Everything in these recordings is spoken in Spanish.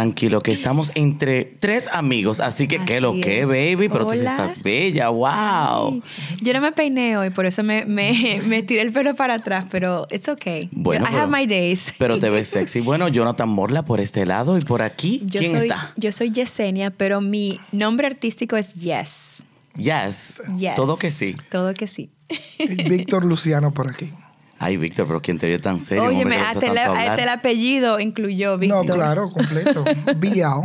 Tranquilo, que estamos entre tres amigos, así que qué lo que, baby, pero tú sí estás bella, wow. Yo no me peiné hoy, por eso me, me, me tiré el pelo para atrás, pero it's okay. Bueno, I pero- have my days. Pero te ves sexy. Bueno, Jonathan Morla por este lado y por aquí, Yo ¿quién soy, está? Yo soy Yesenia, pero mi nombre artístico es Yes. Yes. Yes. Todo que sí. Todo que sí. Víctor Luciano por aquí. Ay, Víctor, pero ¿quién te vio tan serio? Oye, hasta, el, apellido incluyó Víctor. No, claro, completo. Biao.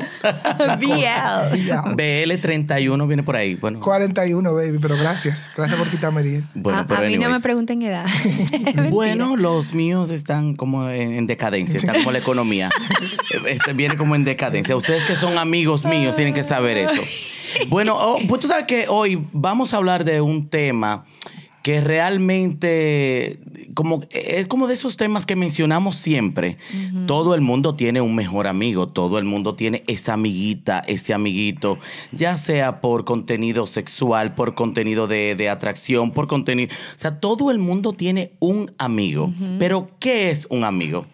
BL. Biao. BL31 viene por ahí. Bueno, 41, baby, pero gracias. Gracias por quitarme 10. bueno a, pero a mí no me pregunten edad. Bueno, los míos están como en, en decadencia, están como la economía. Este viene como en decadencia. Ustedes que son amigos míos tienen que saber eso. Bueno, oh, pues tú sabes que hoy vamos a hablar de un tema que realmente como es como de esos temas que mencionamos siempre. Todo el mundo tiene un mejor amigo, todo el mundo tiene esa amiguita, ese amiguito, ya sea por contenido sexual, por contenido de, de atracción, por contenido, o sea, todo el mundo tiene un amigo. Pero ¿qué es un amigo?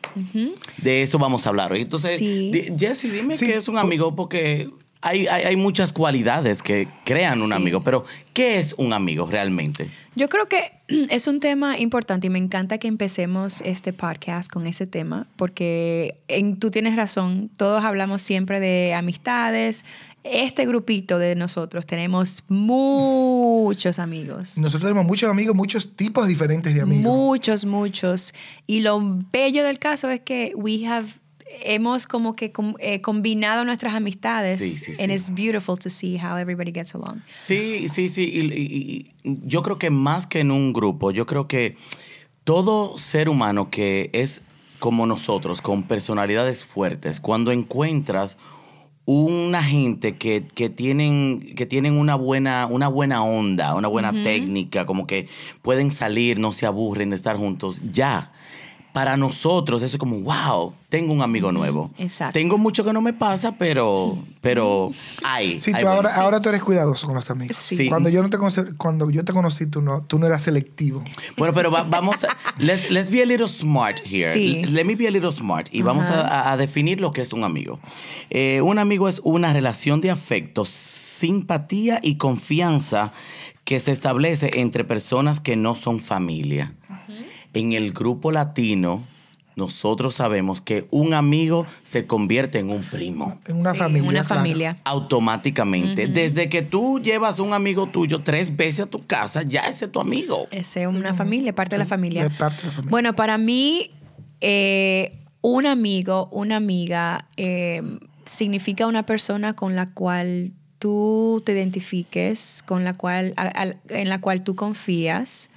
De eso vamos a hablar hoy. Entonces, Sí. Jesse, dime Sí, qué es un amigo porque hay, hay, hay muchas cualidades que crean un Sí. amigo, pero ¿qué es un amigo realmente? Yo creo que es un tema importante y me encanta que empecemos este podcast con ese tema, porque en, tú tienes razón, todos hablamos siempre de amistades. Este grupito de nosotros tenemos muchos amigos. Nosotros tenemos muchos amigos, muchos tipos diferentes de amigos. Muchos, muchos. Y lo bello del caso es que we have hemos como que eh, combinado nuestras amistades Sí, sí, sí. and it's beautiful to see how everybody gets along. Sí, sí, sí. y- y- y yo creo que más que en un grupo, yo creo que todo ser humano que es como nosotros, con personalidades fuertes, cuando encuentras una gente que, que tienen, que tienen una, buena, una buena onda, una buena técnica, como que pueden salir, no se aburren de estar juntos, ya. Para nosotros eso es como, wow, tengo un amigo nuevo. exacto. Tengo mucho que no me pasa, pero, pero hay. Sí, hay tú ahora, ahora tú eres cuidadoso con los amigos. Sí. Cuando yo no te conocí, cuando yo te conocí, tú no, tú no eras selectivo. Bueno, pero va- vamos a. Let's, let's be a little smart here. Sí. Let me be a little smart. Y vamos a, a- a definir lo que es un amigo. Eh, un amigo es una relación de afecto, simpatía y confianza que se establece entre personas que no son familia. En el grupo latino, nosotros sabemos que un amigo se convierte en un primo En una Sí, familia. Una claro. familia. automáticamente. Desde que tú llevas un amigo tuyo tres veces a tu casa, ya ese es tu amigo. Ese es una familia, parte de la familia. Es parte de la familia. Bueno, para mí, eh, un amigo, una amiga, eh, significa una persona con la cual tú te identifiques, con la cual, a- en la cual tú confías,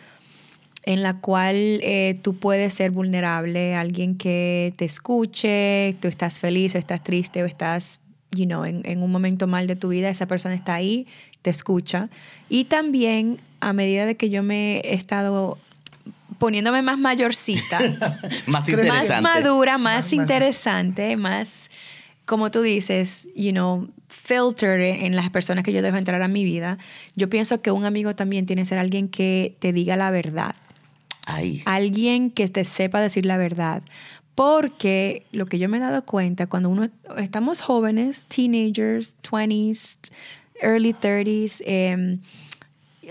en la cual eh, tú puedes ser vulnerable, alguien que te escuche, tú estás feliz o estás triste o estás, you know, en, en un momento mal de tu vida, esa persona está ahí, te escucha. Y también, a medida de que yo me he estado poniéndome más mayorcita, Más más madura, más, Más- interesante, más, como tú dices, you know, filter en en las personas que yo dejo entrar a mi vida. Yo pienso que un amigo también tiene que ser alguien que te diga la verdad, Alguien que te sepa decir la verdad. Porque lo que yo me he dado cuenta, cuando uno estamos jóvenes, teenagers, 20s, early 30s, em,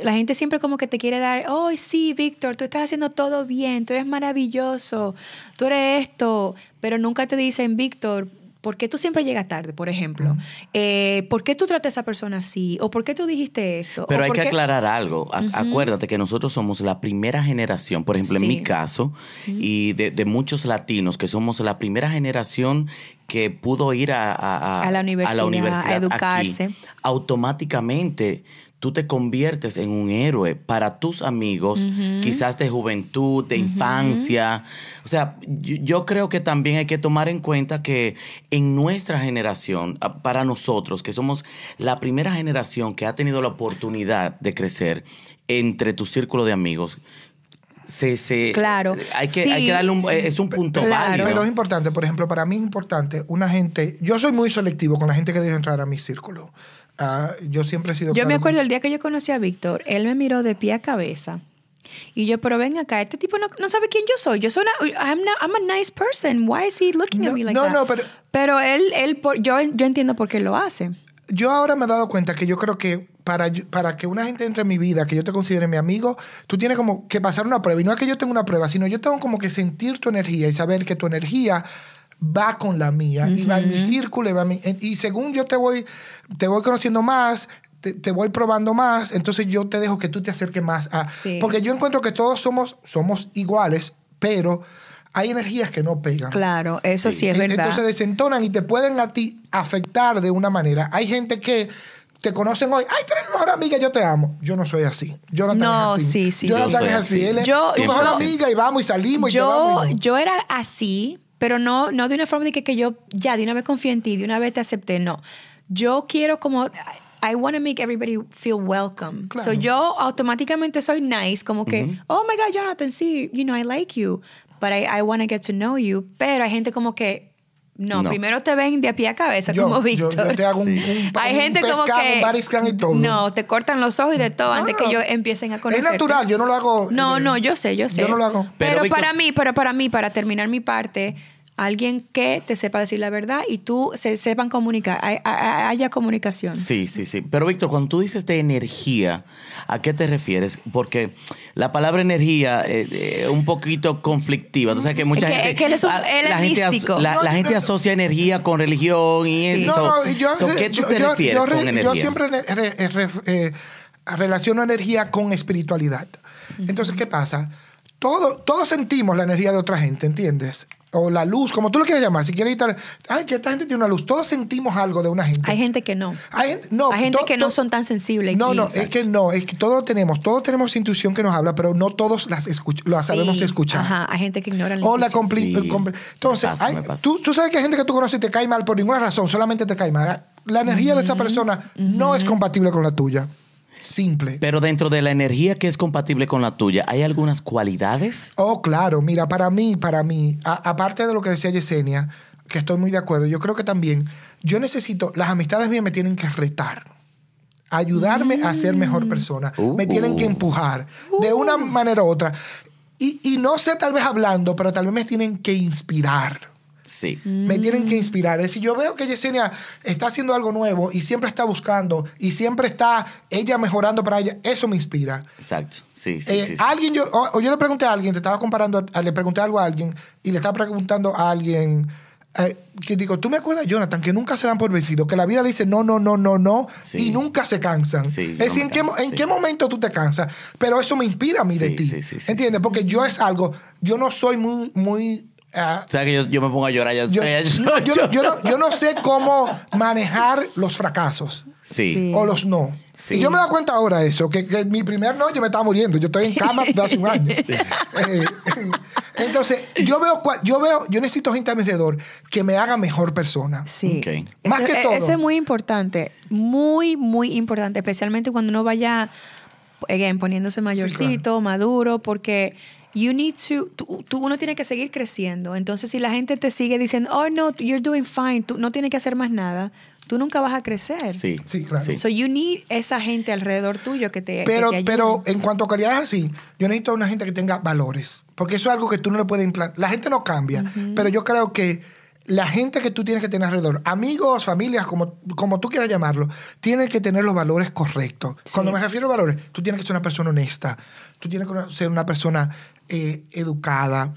la gente siempre como que te quiere dar, oh, sí, Víctor, tú estás haciendo todo bien, tú eres maravilloso, tú eres esto, pero nunca te dicen, Víctor, ¿por qué tú siempre llegas tarde, por ejemplo? Eh, ¿Por qué tú tratas a esa persona así? ¿O por qué tú dijiste esto? Pero ¿O hay que qué-" aclarar algo. A- Acuérdate que nosotros somos la primera generación, por ejemplo, en mi caso, y de, de muchos latinos, que somos la primera generación que pudo ir a, a- A la universidad, a educarse. aquí. Automáticamente tú te conviertes en un héroe para tus amigos, quizás de juventud, de infancia. O sea, yo, yo creo que también hay que tomar en cuenta que en nuestra generación, a- para nosotros, que somos la primera generación que ha tenido la oportunidad de crecer entre tu círculo de amigos, se, se- Claro. hay que, Sí. hay que darle un, es un punto Claro. válido. Pero es importante, por ejemplo, para mí es importante una gente. Yo soy muy selectivo con la gente que dejo entrar a mi círculo. Ah, yo siempre he sido. Yo me acuerdo con- el día que yo conocí a Víctor, él me miró de pie a cabeza Y yo, pero ven acá, este tipo no, no sabe quién yo soy. Yo soy una, I'm, not- I'm a nice person. Why is he looking at No, me like no, that? no, pero- Pero él, él por- yo, yo entiendo por qué lo hace. Yo ahora me he dado cuenta que yo creo que para, para que una gente entre en mi vida, que yo te considere mi amigo, tú tienes como que pasar una prueba. Y no es que yo tenga una prueba, sino yo tengo como que sentir tu energía y saber que tu energía va con la mía y va en mi círculo y va en mi- y según yo te voy te voy conociendo más te, te voy probando más entonces yo te dejo que tú te acerques más a Sí. porque yo encuentro que todos somos somos iguales pero hay energías que no pegan Claro, eso sí, es e- verdad. entonces desentonan y te pueden a ti afectar de una manera. Hay gente que te conocen hoy, ay, tú eres mi mejor amiga, yo te amo. Yo no soy así. Jonathan No, es así. sí, sí, Jonathan sí. es Yo así. soy así. Él es Yo- tu mejor yo- amiga y vamos y salimos y yo, vamos. y no. yo era así, pero no, no de una forma de que, que yo ya de una vez confié en ti, de una vez te acepté, no. Yo quiero como... I want to make everybody feel welcome. Claro. So yo automáticamente soy nice, como que, oh my God, Jonathan, sí, you know, I like you, but I, I want to get to know you. Pero hay gente como que, no, No. primero te ven de a pie a cabeza, Yo- como Víctor. yo te hago un- Sí. un, Hay un gente como que un y todo. no, te cortan los ojos y de todo No, antes no, que ellos empiecen a Es conocer. natural, yo no lo hago. No, eh, no, yo sé, yo sé. Yo no lo hago. Pero, Pero, Víctor- para mí, pero para mí, para terminar mi parte, alguien que te sepa decir la verdad y tú se sepan comunicar, hay- hay- haya comunicación. Sí, sí, sí. Pero Víctor, cuando tú dices de energía, ¿a qué te refieres? Porque la palabra energía es eh, un poquito conflictiva. Tú sabes que mucha Es que- gente... es que él es un- él la gente, místico. la, la No, gente no. asocia energía con religión y Sí. eso. No, no, yo, So, ¿Qué tú yo- te yo- refieres yo con energía? Yo siempre re- re- re- eh, relaciono energía con espiritualidad. Entonces, ¿qué pasa? Todo, todos sentimos la energía de otra gente, ¿entiendes? O la luz, como tú lo quieras llamar. Si quieres quitar, ay, que esta gente tiene una luz. Todos sentimos algo de una gente. Hay gente que no. Hay gente, no, Hay gente to- que no son tan sensibles. No, y- no, es que no, es que todos lo tenemos, todos tenemos intuición que nos habla, pero no todos las escuch- las sabemos Sí, escuchar. Ajá, hay gente que ignora la O la Sí, compli- Entonces, hay- pasa. Tú, tú sabes que hay gente que tú conoces y te cae mal por ninguna razón, solamente te cae mal. La energía de esa persona no es compatible con la tuya. Simple. Pero dentro de la energía que es compatible con la tuya, ¿hay algunas cualidades? Oh, claro. Mira, para mí, para mí, a- aparte de lo que decía Yesenia, que estoy muy de acuerdo, yo creo que también yo necesito, las amistades mías me tienen que retar. Ayudarme a ser mejor persona. Uh. Me tienen que empujar de una manera u otra. Y, y no sé, tal vez hablando, pero tal vez me tienen que inspirar. Sí. Me tienen que inspirar. Es decir, yo veo que Yesenia está haciendo algo nuevo y siempre está buscando y siempre está ella mejorando para ella. Eso me inspira. Exacto. Sí, sí, Eh, sí, sí. Alguien, yo, o, o yo le pregunté a alguien, te estaba comparando, a- le pregunté algo a alguien y le estaba preguntando a alguien eh, que digo, ¿tú me acuerdas, Jonathan, que nunca se dan por vencido? Que la vida le dice no, no, no, no, no Sí. y nunca se cansan. Sí, es decir, ¿en, qué, ¿en qué momento tú te cansas? Pero eso me inspira a mí de ti. sí, sí, sí. ¿Entiendes? Porque yo es algo, yo no soy muy, muy... ah, O sea que yo, yo me pongo a llorar ya. yo, yo no- yo no- yo no sé cómo manejar los fracasos Sí. Sí. o los no. Sí. Y yo me da cuenta ahora de eso, que, que mi primer no, yo me estaba muriendo. Yo estoy en cama de hace un año. Eh, entonces, yo veo, yo veo, yo necesito gente a mi alrededor que me haga mejor persona. Sí. Más Eso- que e- todo. Eso es muy importante. Muy, muy importante. Especialmente cuando uno vaya, again, poniéndose mayorcito, maduro, porque you need to, tú, tú- uno tiene que seguir creciendo. Entonces, si la gente te sigue diciendo, oh, no, you're doing fine, tú no tienes que hacer más nada, tú nunca vas a crecer. Sí. Sí, claro. So you need esa gente alrededor tuyo que te, que Pero, te ayude. pero en cuanto a calidad así, yo necesito una gente que tenga valores. Porque eso es algo que tú no le puedes implantar. La gente no cambia, pero yo creo que la gente que tú tienes que tener alrededor, amigos, familias, como, como tú quieras llamarlo, tienen que tener los valores correctos. Cuando me refiero a valores, tú tienes que ser una persona honesta, tú tienes que ser una persona eh, educada.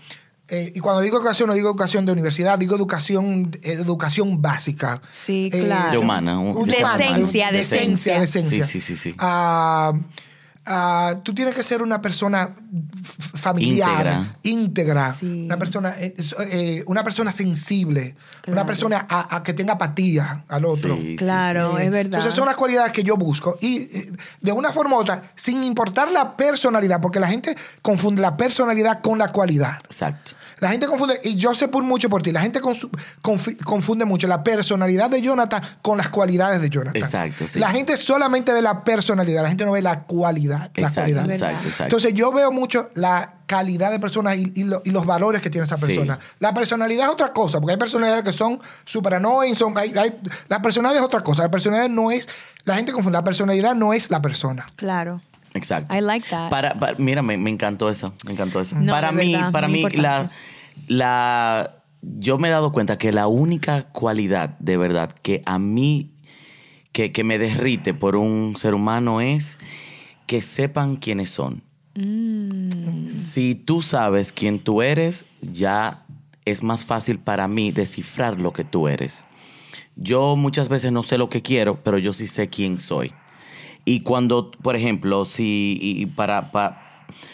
Eh, y cuando digo educación, no digo educación de universidad, digo educación, educación básica. Sí, Eh, claro. De humana, un- de humana, Decencia, de- decencia. decencia. Sí, sí, sí, sí. Ah, ah, tú tienes que ser una persona familiar, íntegra, Sí. una persona, eh, eh, una persona sensible, una persona a, a que tenga apatía al otro. Sí, sí, Claro, es verdad. Entonces son las cualidades que yo busco. Y eh, de una forma u otra, sin importar la personalidad, porque la gente confunde la personalidad con la cualidad. Exacto. La gente confunde, y yo sé por mucho por ti, la gente confunde mucho la personalidad de Jonathan con las cualidades de Jonathan. Exacto, sí. La gente solamente ve la personalidad, la gente no ve la cualidad. La Exacto, exacto, exacto. Entonces yo veo mucho la calidad de persona y, y lo- y los valores que tiene esa Sí. persona. La personalidad es otra cosa, porque hay personalidades que son super annoying, son, hay- hay- la personalidad es otra cosa. La personalidad no es, la gente confunde, la personalidad no es la persona. Claro. Exacto. I like that. Para, para- mira, me, me encantó eso. Me encantó eso. No, para mí, verdad, para mí, la, la. Yo me he dado cuenta que la única cualidad de verdad que a mí. Que, que me derrite por un ser humano es que sepan quiénes son. Mm. Si tú sabes quién tú eres, ya es más fácil para mí descifrar lo que tú eres. Yo muchas veces no sé lo que quiero, pero yo sí sé quién soy. Y cuando, por ejemplo, si y- para, pa-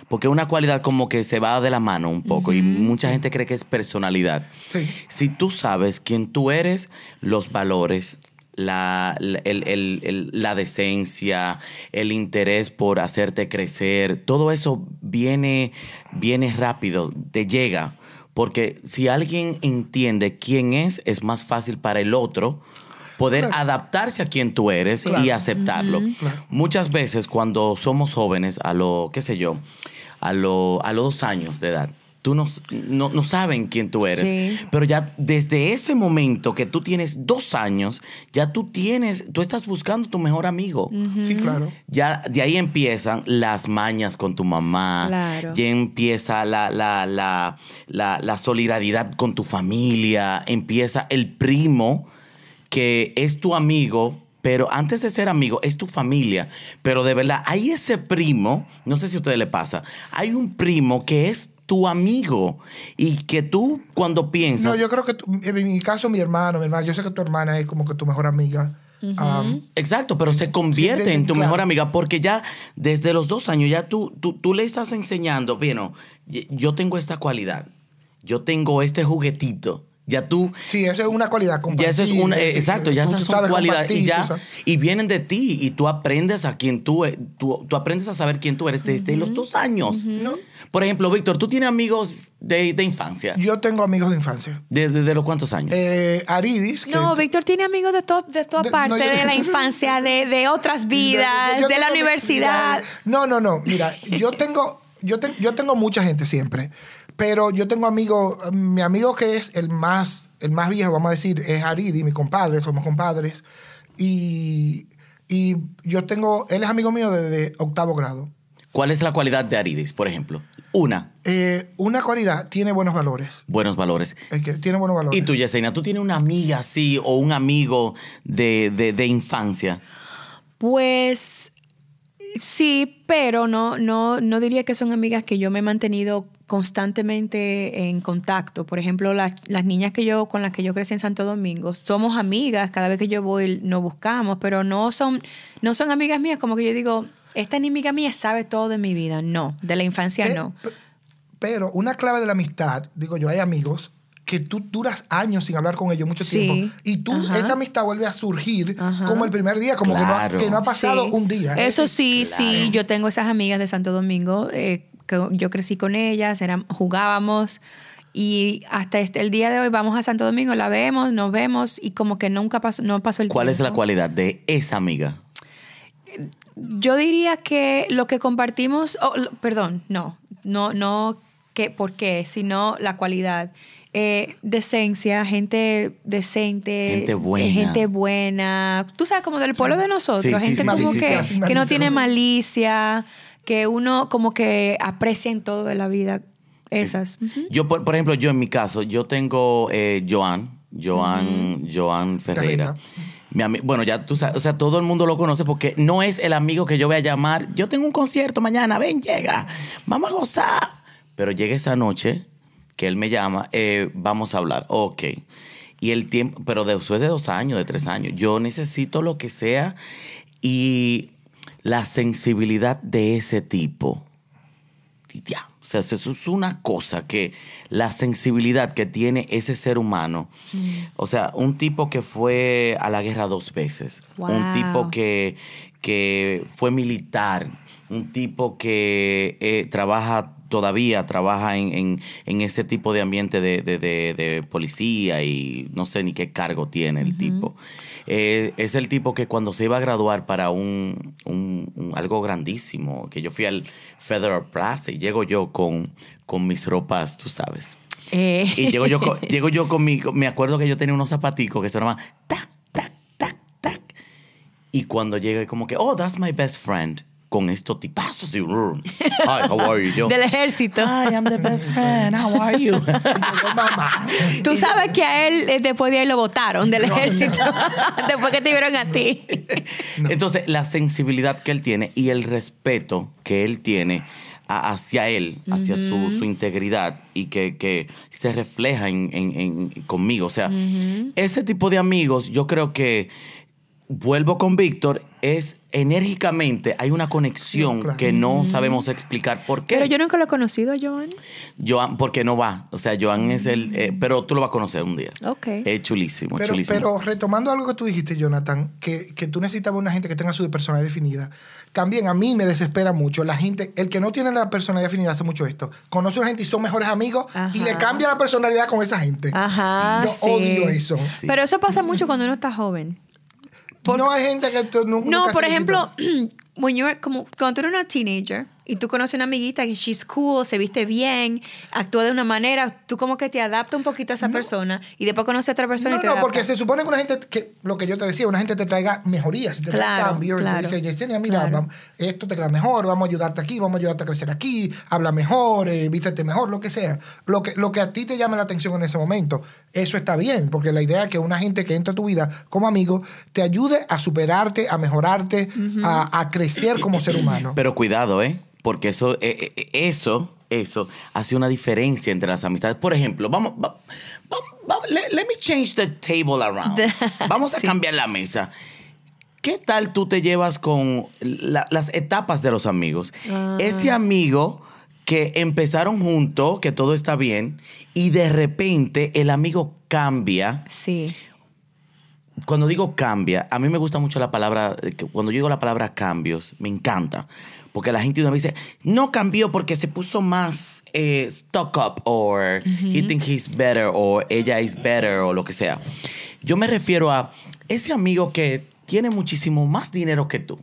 porque una cualidad como que se va de la mano un poco y mucha gente cree que es personalidad. Sí. Si tú sabes quién tú eres, los valores, la, la- el- el- el- la decencia, el interés por hacerte crecer, todo eso viene, viene rápido, te llega. Porque si alguien entiende quién es, es más fácil para el otro poder Claro. adaptarse a quien tú eres y aceptarlo. Muchas veces cuando somos jóvenes, a lo, qué sé yo, a, lo, a los dos años de edad, tú no, no, no saben quién tú eres. Sí. Pero ya desde ese momento que tú tienes dos años, ya tú tienes, tú estás buscando tu mejor amigo. Sí, claro. Ya de ahí empiezan las mañas con tu mamá. Claro. Ya empieza la, la, la, la, la solidaridad con tu familia. Empieza el primo que es tu amigo, pero antes de ser amigo es tu familia. Pero de verdad, hay ese primo, no sé si a ustedes le pasa, hay un primo que es tu amigo y que tú cuando piensas... No, yo creo que tú- en mi caso, mi hermano, mi hermana, yo sé que tu hermana es como que tu mejor amiga. Um, Exacto, pero se convierte Sí, de- en tu claro. mejor amiga porque ya desde los dos años ya tú, tú, tú le estás enseñando, bueno, yo tengo esta cualidad, yo tengo este juguetito, ya tú, sí, eso es una cualidad ya compartida. eso es una, sí, eh, exacto, ya esas son cualidades y ya, y vienen de ti y tú aprendes a quién tú, e- tú, tú aprendes a saber quién tú eres desde los dos años. No, Por ejemplo, Víctor, tú tienes amigos de, de infancia, yo tengo amigos de infancia. ¿De, de- de los cuántos años? Eh, Aridis. que- No, Víctor tiene amigos de, to- de toda De- parte, no, yo- de la infancia, de, de otras vidas, Yo de la universidad. mira, no, no, no. Mira, yo tengo, yo, te- yo tengo mucha gente siempre. Pero yo tengo amigos, mi amigo que es el más, el más viejo, vamos a decir, es Aridi, mi compadre, somos compadres. Y, y yo tengo, él es amigo mío desde octavo grado. ¿Cuál es la cualidad de Aridis, por ejemplo? Una, Eh, una cualidad, tiene buenos valores. buenos valores. Es que tiene buenos valores. ¿Y tú, Yesenia, tú tienes una amiga así o un amigo de, de- de infancia? Pues sí, pero no, no, no diría que son amigas que yo me he mantenido constantemente en contacto. Por ejemplo, las, las niñas que yo, con las que yo crecí en Santo Domingo, somos amigas, cada vez que yo voy nos buscamos, pero no son, no son amigas mías, como que yo digo, esta amiga mía sabe todo de mi vida. No, de la infancia Pe- no. pe- Pero una clave de la amistad, digo yo, hay amigos que tú duras años sin hablar con ellos mucho Sí. tiempo y tú Ajá. esa amistad vuelve a surgir Ajá. como el primer día, como Claro. que, no ha, que no ha pasado Sí. un día. ¿eh? Eso sí, Claro. sí, yo tengo esas amigas de Santo Domingo, eh, que yo crecí con ellas, eran, jugábamos y hasta este, el día de hoy vamos a Santo Domingo, la vemos, nos vemos y como que nunca pasó, no pasó el ¿Cuál es la tiempo. cualidad de esa amiga? Yo diría que lo que compartimos, oh, perdón, no, no, no que por qué, sino la cualidad. Eh, decencia, gente decente, Gente buena. eh, gente buena. Tú sabes, como del pueblo de nosotros, Sí, gente sí, como sí, sí, que, sí. que no tiene malicia, que uno como que aprecia en todo de la vida. Esas. Yo, por, por ejemplo, yo en mi caso, yo tengo eh, Joan, Joan, Joan Ferreira. Mi bueno, ya tú sabes, o sea, todo el mundo lo conoce porque no es el amigo que yo voy a llamar. Yo tengo un concierto mañana, ven, llega, vamos a gozar. Pero llega esa noche que él me llama, eh, vamos a hablar, ok. Y el tiempo, pero después de dos años, de tres años, yo necesito lo que sea y la sensibilidad de ese tipo ya. O sea, eso es una cosa que la sensibilidad que tiene ese ser humano. O sea, un tipo que fue a la guerra dos veces. Un tipo que, que fue militar. Un tipo que eh, trabaja todavía, trabaja en, en- en ese tipo de ambiente de, de- de- de policía y no sé ni qué cargo tiene el tipo. Eh, es el tipo que cuando se iba a graduar para un, un- un- algo grandísimo, que yo fui al Federal Plaza y llego yo con, con mis ropas, tú sabes. Eh, Y llego yo con, llego yo con mi, me acuerdo que yo tenía unos zapaticos que sonaban tac, tac, tac, tac. Y cuando llegué como que, oh, that's my best friend. Con estos tipazos. Y, Hi, how are you? Yo, Del ejército. Hi, I'm the best friend. How are you? Y yo, mamá. Tú sabes que a él eh, después de ahí lo votaron del ejército. después que te vieron a ti. Entonces, la sensibilidad que él tiene y el respeto que él tiene hacia él, hacia su, su integridad y que, que se refleja en, en- en- conmigo. O sea, ese tipo de amigos, yo creo que vuelvo con Víctor, es enérgicamente, hay una conexión Sí, claro. que no sabemos explicar por qué. Pero yo nunca lo he conocido, Joan. Joan, porque no va. O sea, Joan es el. eh, pero tú lo vas a conocer un día. Ok. Es chulísimo, es Pero, chulísimo. pero retomando algo que tú dijiste, Jonathan, que, que tú necesitabas una gente que tenga su personalidad definida. También a mí me desespera mucho la gente, el que no tiene la personalidad definida hace mucho esto. Conoce a una gente y son mejores amigos y le cambia la personalidad con esa gente. Ajá. Yo sí. odio eso. Sí. Pero eso pasa mucho cuando uno está joven. Por- no hay gente que tú nunca No, por ejemplo, when you're- como, cuando tú eres una teenager y tú conoces una amiguita que she's cool, se viste bien, actúa de una manera, tú como que te adaptas un poquito a esa persona y después conoces a otra persona y No, te no, porque se supone que una gente, que lo que yo te decía, una gente te traiga mejorías, te traiga Claro, cambios, y claro. te dice, Yesenia, mira, Claro. vam- esto te queda mejor, vamos a ayudarte aquí, vamos a ayudarte a crecer aquí, habla mejor, eh, vístete mejor, lo que sea. Lo que, lo que a ti te llame la atención en ese momento, eso está bien, porque la idea es que una gente que entra a tu vida como amigo te ayude a superarte, a mejorarte, a, a crecer como ser humano. Pero cuidado, ¿eh? Porque eso, eh, eh, eso, eso hace una diferencia entre las amistades. Por ejemplo, vamos, va- va- va- let, let me change the table around. Vamos a Sí. cambiar la mesa. ¿Qué tal tú te llevas con la- las etapas de los amigos? Ah. Ese amigo que empezaron juntos, que todo está bien, y de repente el amigo cambia. Sí. Cuando digo cambia, a mí me gusta mucho la palabra, eh, cuando yo digo la palabra cambios, me encanta. Porque la gente una vez dice, no cambió porque se puso más eh, stuck up, o he think he's better, o ella is better, o lo que sea. Yo me refiero a ese amigo que tiene muchísimo más dinero que tú.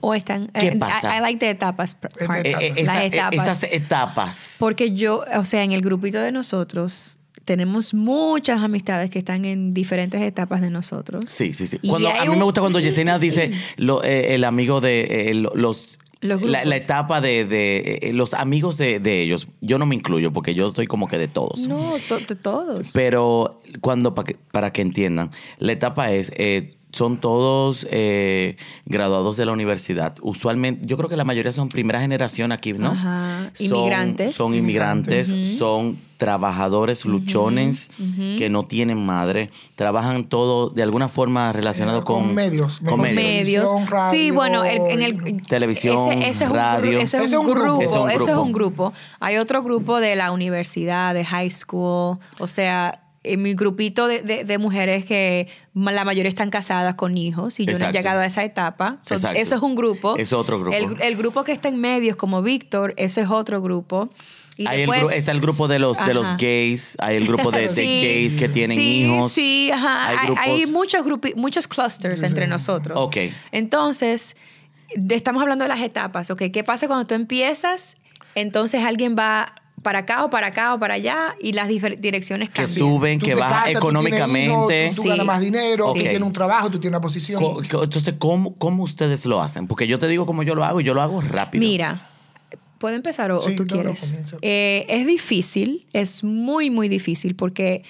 O están... ¿Qué eh, pasa? I, I like the etapas part. Eh, Eh, eh, Las esa- eh, etapas. esas etapas. Porque yo, o sea, en el grupito de nosotros tenemos muchas amistades que están en diferentes etapas de nosotros. Sí, sí, sí. Cuando, a mí me gusta cuando Yesenia dice lo, eh, el amigo de eh, lo- los... Los la, etapa de, de, eh, los amigos de, de ellos. Yo no me incluyo porque yo soy como que de todos. No, to- to- todos. Pero cuando, para que, para que entiendan, la etapa es, eh, son todos eh, graduados de la universidad. Usualmente, yo creo que la mayoría son primera generación aquí, ¿no? Ajá. Son- Inmigrantes. Son, inmigrantes, son trabajadores luchones que no tienen madre, trabajan todo de alguna forma relacionado Eh, con, con medios, con medios. medios. televisión, radio, sí, bueno, el- en el Televisión, ese, ese es un radio. ese es un, grupo, Ese es un ese es grupo. un grupo. Hay otro grupo de la universidad, de high school, o sea, en mi grupito de, de- de mujeres que la mayoría están casadas con hijos y yo no he llegado a esa etapa. So, eso es un grupo. Es otro grupo. El, el grupo que está en medios como Víctor, eso es otro grupo. Y Hay el después- gru- está el grupo de los, de los gays, hay el grupo de, de Sí, gays que tienen sí, hijos. Sí, ajá. Hay Hay, grupos- hay muchos, muchos clusters entre nosotros. Ok. Entonces, estamos hablando de las etapas, ¿ok? ¿Qué pasa cuando tú empiezas? Entonces alguien va para acá o para acá o para allá y las direcciones que cambian. suben, Tú que bajan casas, tú tienes económicamente. hijos, tú, tú Sí. ganas más dinero, Ok. tú tienes un trabajo, tú tienes una posición. Entonces, ¿cómo, ¿cómo ustedes lo hacen? Porque yo te digo cómo yo lo hago y yo lo hago rápido. Mira, ¿puedo empezar o, o Sí, tú quieres? Eh, es difícil, es muy, muy difícil porque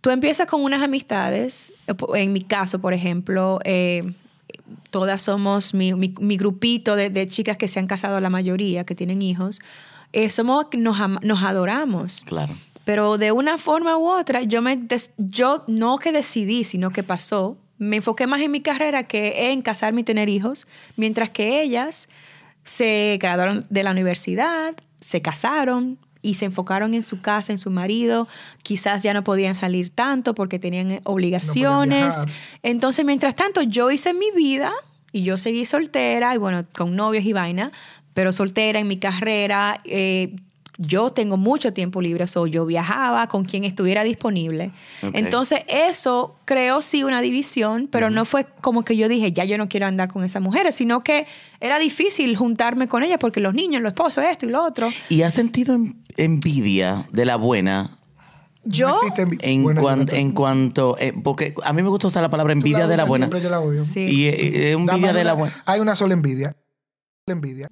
tú empiezas con unas amistades, eh, en mi caso, por ejemplo, eh, todas somos mi, mi- mi grupito de, de chicas que se han casado, la mayoría, que tienen hijos, eh, somos, nos, nos adoramos. Claro. Pero de una forma u otra, yo, me des- yo no que decidí, sino que pasó. Me enfoqué más en mi carrera que en casarme y tener hijos, mientras que ellas se graduaron de la universidad, se casaron y se enfocaron en su casa, en su marido. Quizás ya no podían salir tanto porque tenían obligaciones. viajar. Entonces, mientras tanto, yo hice mi vida y yo seguí soltera y bueno, con novios y vaina, pero soltera en mi carrera. eh, yo tengo mucho tiempo libre, so yo viajaba con quien estuviera disponible. Entonces, eso creó sí una división, pero no fue como que yo dije, ya yo no quiero andar con esas mujeres, sino que era difícil juntarme con ellas porque los niños, los esposos, esto y lo otro. ¿Y has sentido en- envidia de la buena Yo, No En, cuan- te- en cuanto, eh, porque a mí me gusta usar la palabra envidia de la buena. Siempre yo la odio. sí. Y eh, eh, envidia de la buena. Hay una sola envidia. Envidia.